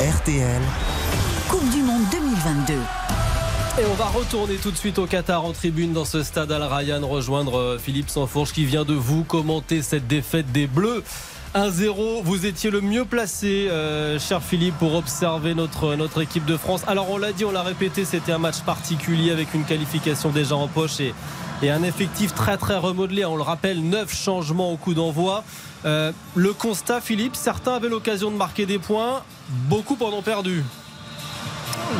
RTL. Coupe du Monde 2022. Et on va retourner tout de suite au Qatar en tribune dans ce stade Al Ryan, rejoindre euh, Philippe Sanfourche qui vient de vous commenter cette défaite des Bleus. 1-0, vous étiez le mieux placé, euh, cher Philippe, pour observer notre, équipe de France. Alors on l'a dit, on l'a répété, c'était un match particulier avec une qualification déjà en poche et, et un effectif très très remodelé. On le rappelle, 9 changements au coup d'envoi. Euh, le constat, Philippe, certains avaient l'occasion de marquer des points, beaucoup en ont perdu.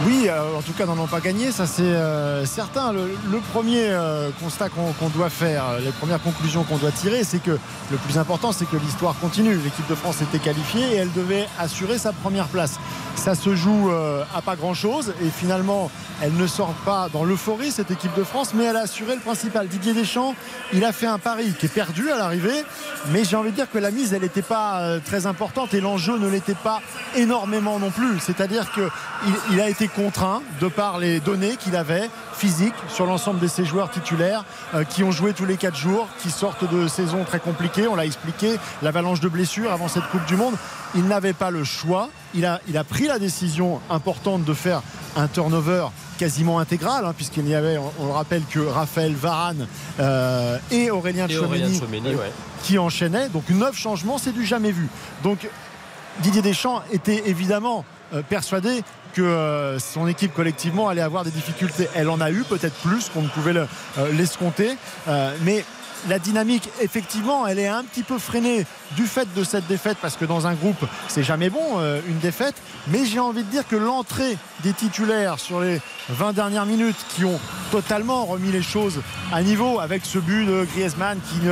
Oui, euh, en tout cas, n'en ont pas gagné, ça c'est euh, certain. Le, premier euh, constat qu'on doit faire, les premières conclusions qu'on doit tirer, c'est que le plus important, c'est que l'histoire continue. L'équipe de France était qualifiée et elle devait assurer sa première place. Ça se joue à pas grand-chose et finalement, elle ne sort pas dans l'euphorie, cette équipe de France, mais elle a assuré le principal. Didier Deschamps, il a fait un pari qui est perdu à l'arrivée, mais j'ai envie de dire que la mise, elle n'était pas très importante et l'enjeu ne l'était pas énormément non plus. C'est-à-dire qu'il il a été contraint de par les données qu'il avait physiques sur l'ensemble de ses joueurs titulaires euh, qui ont joué tous les 4 jours, qui sortent de saisons très compliquées. On l'a expliqué, l'avalanche de blessures avant cette Coupe du Monde. Il n'avait pas le choix. Il a, il a pris la décision importante de faire un turnover quasiment intégral, hein, puisqu'il y avait, on, le rappelle, que Raphaël Varane euh, et Aurélien Tchouameni euh, qui enchaînaient. Donc neuf changements, c'est du jamais vu. Donc Didier Deschamps était évidemment persuadé que euh, son équipe collectivement allait avoir des difficultés. Elle en a eu peut-être plus qu'on ne pouvait euh, l'escompter. Euh, mais la dynamique, effectivement, elle est un petit peu freinée du fait de cette défaite, parce que dans un groupe, c'est jamais bon, une défaite. Mais j'ai envie de dire que l'entrée des titulaires sur les 20 dernières minutes, qui ont totalement remis les choses à niveau, avec ce but de Griezmann qui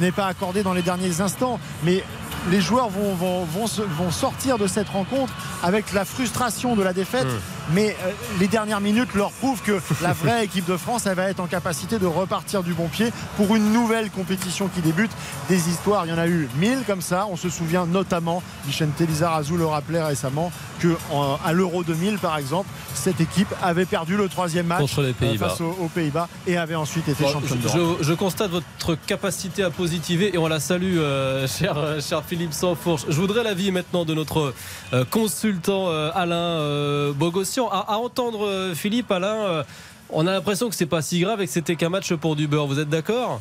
n'est pas accordé dans les derniers instants, mais les joueurs vont, sortir de cette rencontre avec la frustration de la défaite. Hum mais euh, les dernières minutes leur prouvent que la vraie équipe de France elle va être en capacité de repartir du bon pied pour une nouvelle compétition qui débute. Des histoires il y en a eu mille comme ça. On se souvient notamment Vicente Lizarazu le rappelait récemment que à l'Euro 2000 par exemple cette équipe avait perdu le troisième match Contre les euh, face aux, Pays-Bas et avait ensuite été champion je, je, constate votre capacité à positiver et on la salue euh, cher, cher Philippe Sanfourche. Je voudrais l'avis maintenant de notre consultant Alain Bogos à, entendre euh, Philippe, Alain, euh, on a l'impression que c'est pas si grave et que c'était qu'un match pour du. Vous êtes d'accord?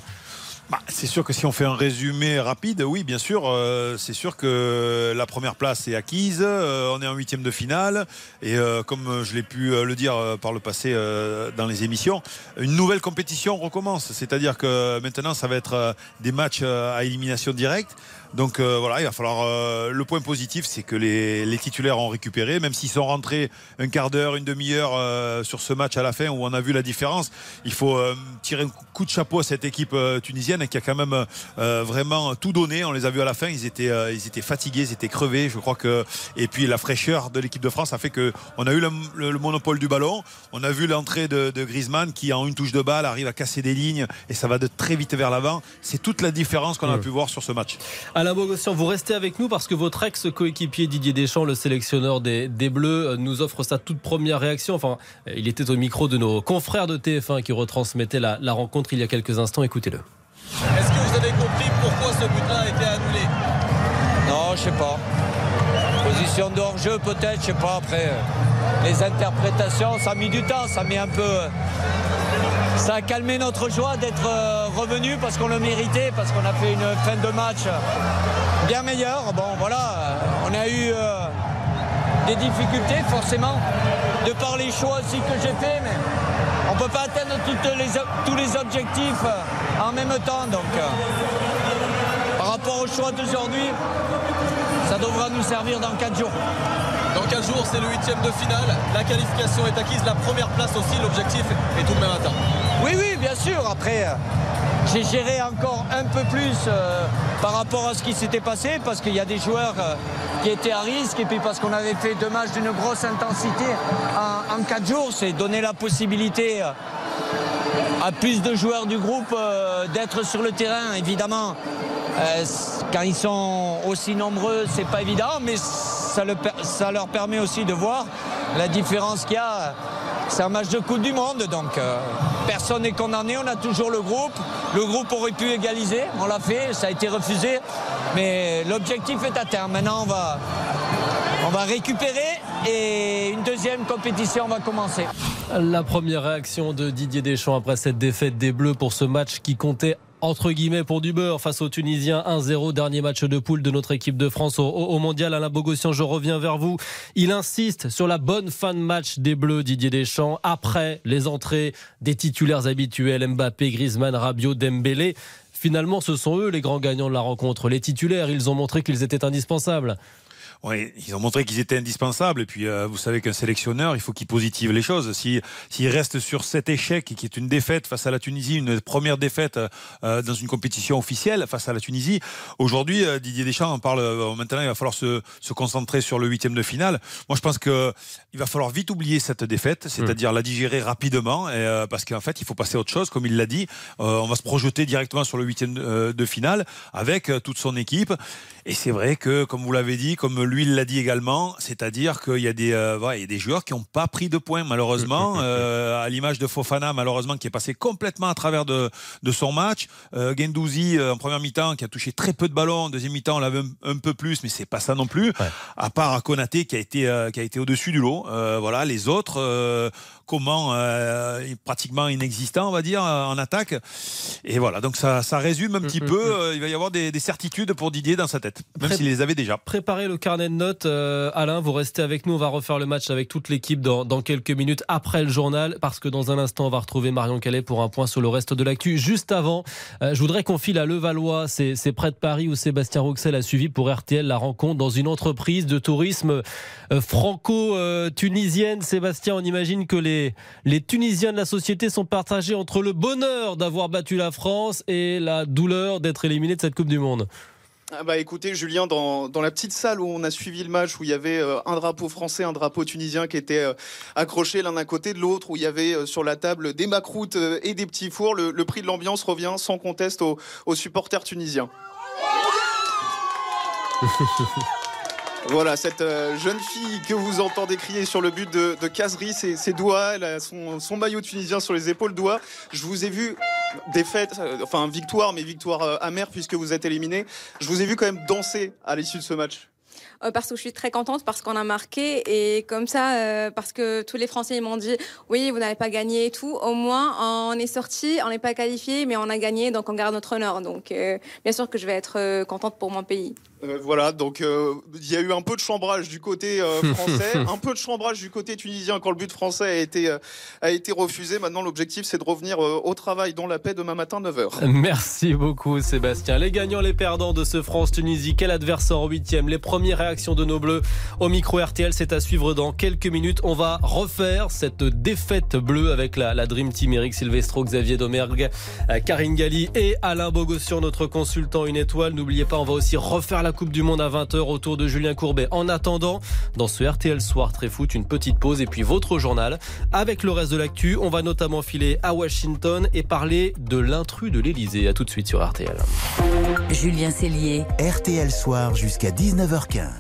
Bah, c'est sûr que si on fait un résumé rapide, oui, bien sûr, euh, c'est sûr que la première place est acquise. on est en huitième de finale et comme je l'ai pu le dire par le passé dans les émissions, une nouvelle compétition recommence. C'est-à-dire que maintenant, ça va être des matchs à élimination directe. Donc euh, voilà, il va falloir. Euh, le point positif, c'est que les, titulaires ont récupéré, même s'ils sont rentrés un quart d'heure, une demi-heure euh, sur ce match à la fin où on a vu la différence. Il faut tirer un coup de chapeau à cette équipe tunisienne qui a quand même vraiment tout donné. On les a vus à la fin, ils étaient, ils étaient fatigués, ils étaient crevés. Je crois que et puis la fraîcheur de l'équipe de France a fait que on a eu le, monopole du ballon. On a vu l'entrée de, de, Griezmann qui en une touche de balle arrive à casser des lignes et ça va de très vite vers l'avant. C'est toute la différence qu'on a pu voir sur ce match. Alain Bogossian, vous restez avec nous parce que votre ex-coéquipier Didier Deschamps, le sélectionneur des, Bleus, euh, nous offre sa toute première réaction. Enfin, euh, il était au micro de nos confrères de TF1 qui retransmettaient la, rencontre il y a quelques instants. Écoutez-le. Est-ce que vous avez compris pourquoi ce but-là a été annulé Non, je sais pas. Position de hors-jeu peut-être, je sais pas. Après, euh, les interprétations, ça a mis du temps, ça mis un peu ça a calmé notre joie d'être euh, revenu parce qu'on le méritait, parce qu'on a fait une fin de match bien meilleure. Bon, voilà, euh, on a eu euh, des difficultés forcément, de par les choix aussi que j'ai fait, mais on ne peut pas atteindre tous les objectifs en même temps. Donc, par rapport au choix d'aujourd'hui, ça devra nous servir dans 4 jours. Dans 4 jours, c'est le huitième de finale. La qualification est acquise, la première place aussi. L'objectif est tout de même atteint. Oui, oui, bien sûr. Après, euh, j'ai géré encore un peu plus euh, par rapport à ce qui s'était passé parce qu'il y a des joueurs euh, qui étaient à risque et puis parce qu'on avait fait deux matchs d'une grosse intensité en, en 4 jours, c'est donner la possibilité à plus de joueurs du groupe d'être sur le terrain. Évidemment, quand ils sont aussi nombreux, c'est pas évident, mais ça, leur permet aussi de voir la différence qu'il y a. C'est un match de Coupe du Monde, donc euh, personne n'est condamné, on a toujours le groupe. Le groupe aurait pu égaliser, on l'a fait, ça a été refusé. Mais l'objectif est atteint. Maintenant, on va, on va récupérer et une deuxième compétition va commencer. La première réaction de Didier Deschamps après cette défaite des Bleus pour ce match qui comptait entre guillemets pour du beurre face aux Tunisiens. 1-0 dernier match de poule de notre équipe de France au, mondial. Alain Bogossian je reviens vers vous. Il insiste sur la bonne fin de match des Bleus Didier Deschamps après les entrées des titulaires habituels Mbappé Griezmann Rabiot Dembélé. Finalement ce sont eux les grands gagnants de la rencontre. Les titulaires ils ont montré qu'ils étaient indispensables oui, ils ont montré qu'ils étaient indispensables. Et puis, euh, vous savez qu'un sélectionneur, il faut qu'il positive les choses. S'il si, reste sur cet échec, qui est une défaite face à la Tunisie, une première défaite euh, dans une compétition officielle face à la Tunisie, aujourd'hui, euh, Didier Deschamps en parle. maintenant, il va falloir se, se, concentrer sur le huitième de finale. Moi, je pense que il va falloir vite oublier cette défaite, c'est-à-dire la digérer rapidement, et, parce qu'en fait, il faut passer à autre chose, comme il l'a dit. on va se projeter directement sur le huitième de, de finale avec toute son équipe. Et c'est vrai que, comme vous l'avez dit, comme lui il l'a dit également, c'est-à-dire qu'il y, a des, euh, il y a des joueurs qui n'ont pas pris de points, malheureusement, euh, à l'image de Fofana, malheureusement, qui est passé complètement à travers de, de son match. Euh, Gendouzi, euh, en première mi-temps, qui a touché très peu de ballons. En deuxième mi-temps, on l'avait un, peu plus, mais c'est pas ça non plus. À part à Konaté, qui a été, qui a été au-dessus du lot. voilà, les autres, comment pratiquement inexistants, on va dire, en attaque. Et voilà, donc ça, ça résume un petit mm, mm, peu. Mm. il va y avoir des, des certitudes pour Didier dans sa tête, même s'il les avait déjà. Préparez le carnet de notes. Euh, Alain, vous restez avec nous. On va refaire le match avec toute l'équipe dans, quelques minutes après le journal, parce que dans un instant, on va retrouver Marion Calais pour un point sur le reste de l'actu. Juste avant, euh, je voudrais qu'on file à Levallois. C'est près de Paris où Sébastien Roxel a suivi pour RTL la rencontre dans une entreprise de tourisme euh, franco-tunisienne. Sébastien, on imagine que les, les Tunisiens de la société sont partagés entre le bonheur d'avoir battu la France et la douleur d'être éliminé de cette Coupe du Monde. Ah bah écoutez Julien, dans, dans, la petite salle où on a suivi le match, où il y avait euh, un drapeau français, un drapeau tunisien qui était euh, accroché l'un à côté de l'autre, où il y avait euh, sur la table des macroutes et des petits fours, le, prix de l'ambiance revient sans conteste aux, aux supporters tunisiens. Voilà, cette euh, jeune fille que vous entendez crier sur le but de, de Kazri, ses, doigts, elle a son, maillot tunisien sur les épaules, doigts. Je vous ai vu, défaite, euh, enfin victoire, mais victoire euh, amère puisque vous êtes éliminé. Je vous ai vu quand même danser à l'issue de ce match. parce que je suis très contente parce qu'on a marqué et comme ça parce que tous les Français m'ont dit oui vous n'avez pas gagné et tout au moins on est sorti on n'est pas qualifié mais on a gagné donc on garde notre honneur donc bien sûr que je vais être contente pour mon pays. Euh, voilà, donc euh, il y a eu un peu de chambrage du côté euh, français, un peu de chambrage du côté tunisien quand le but français a été, a été refusé. Maintenant, l'objectif, c'est de revenir au travail dans la paix demain matin, 9h. Merci beaucoup, Sébastien. Les gagnants, les perdants de ce France-Tunisie, quel adversaire en huitième? Les premières réactions de nos bleus au micro RTL, c'est à suivre dans quelques minutes. On va refaire cette défaite bleue avec la, la Dream Team, Eric Silvestro, Xavier Domergue, Karine Galli et Alain Bogossian, notre consultant une étoile. N'oubliez pas, on va aussi refaire la Coupe du Monde à 20h autour de Julien Courbet. En attendant, dans ce RTL Soir Très Foot, une petite pause et puis votre journal. Avec le reste de l'actu, on va notamment filer à Washington et parler de l'intrus de l'Elysée. À tout de suite sur RTL. Julien Cellier. RTL Soir jusqu'à 19h15.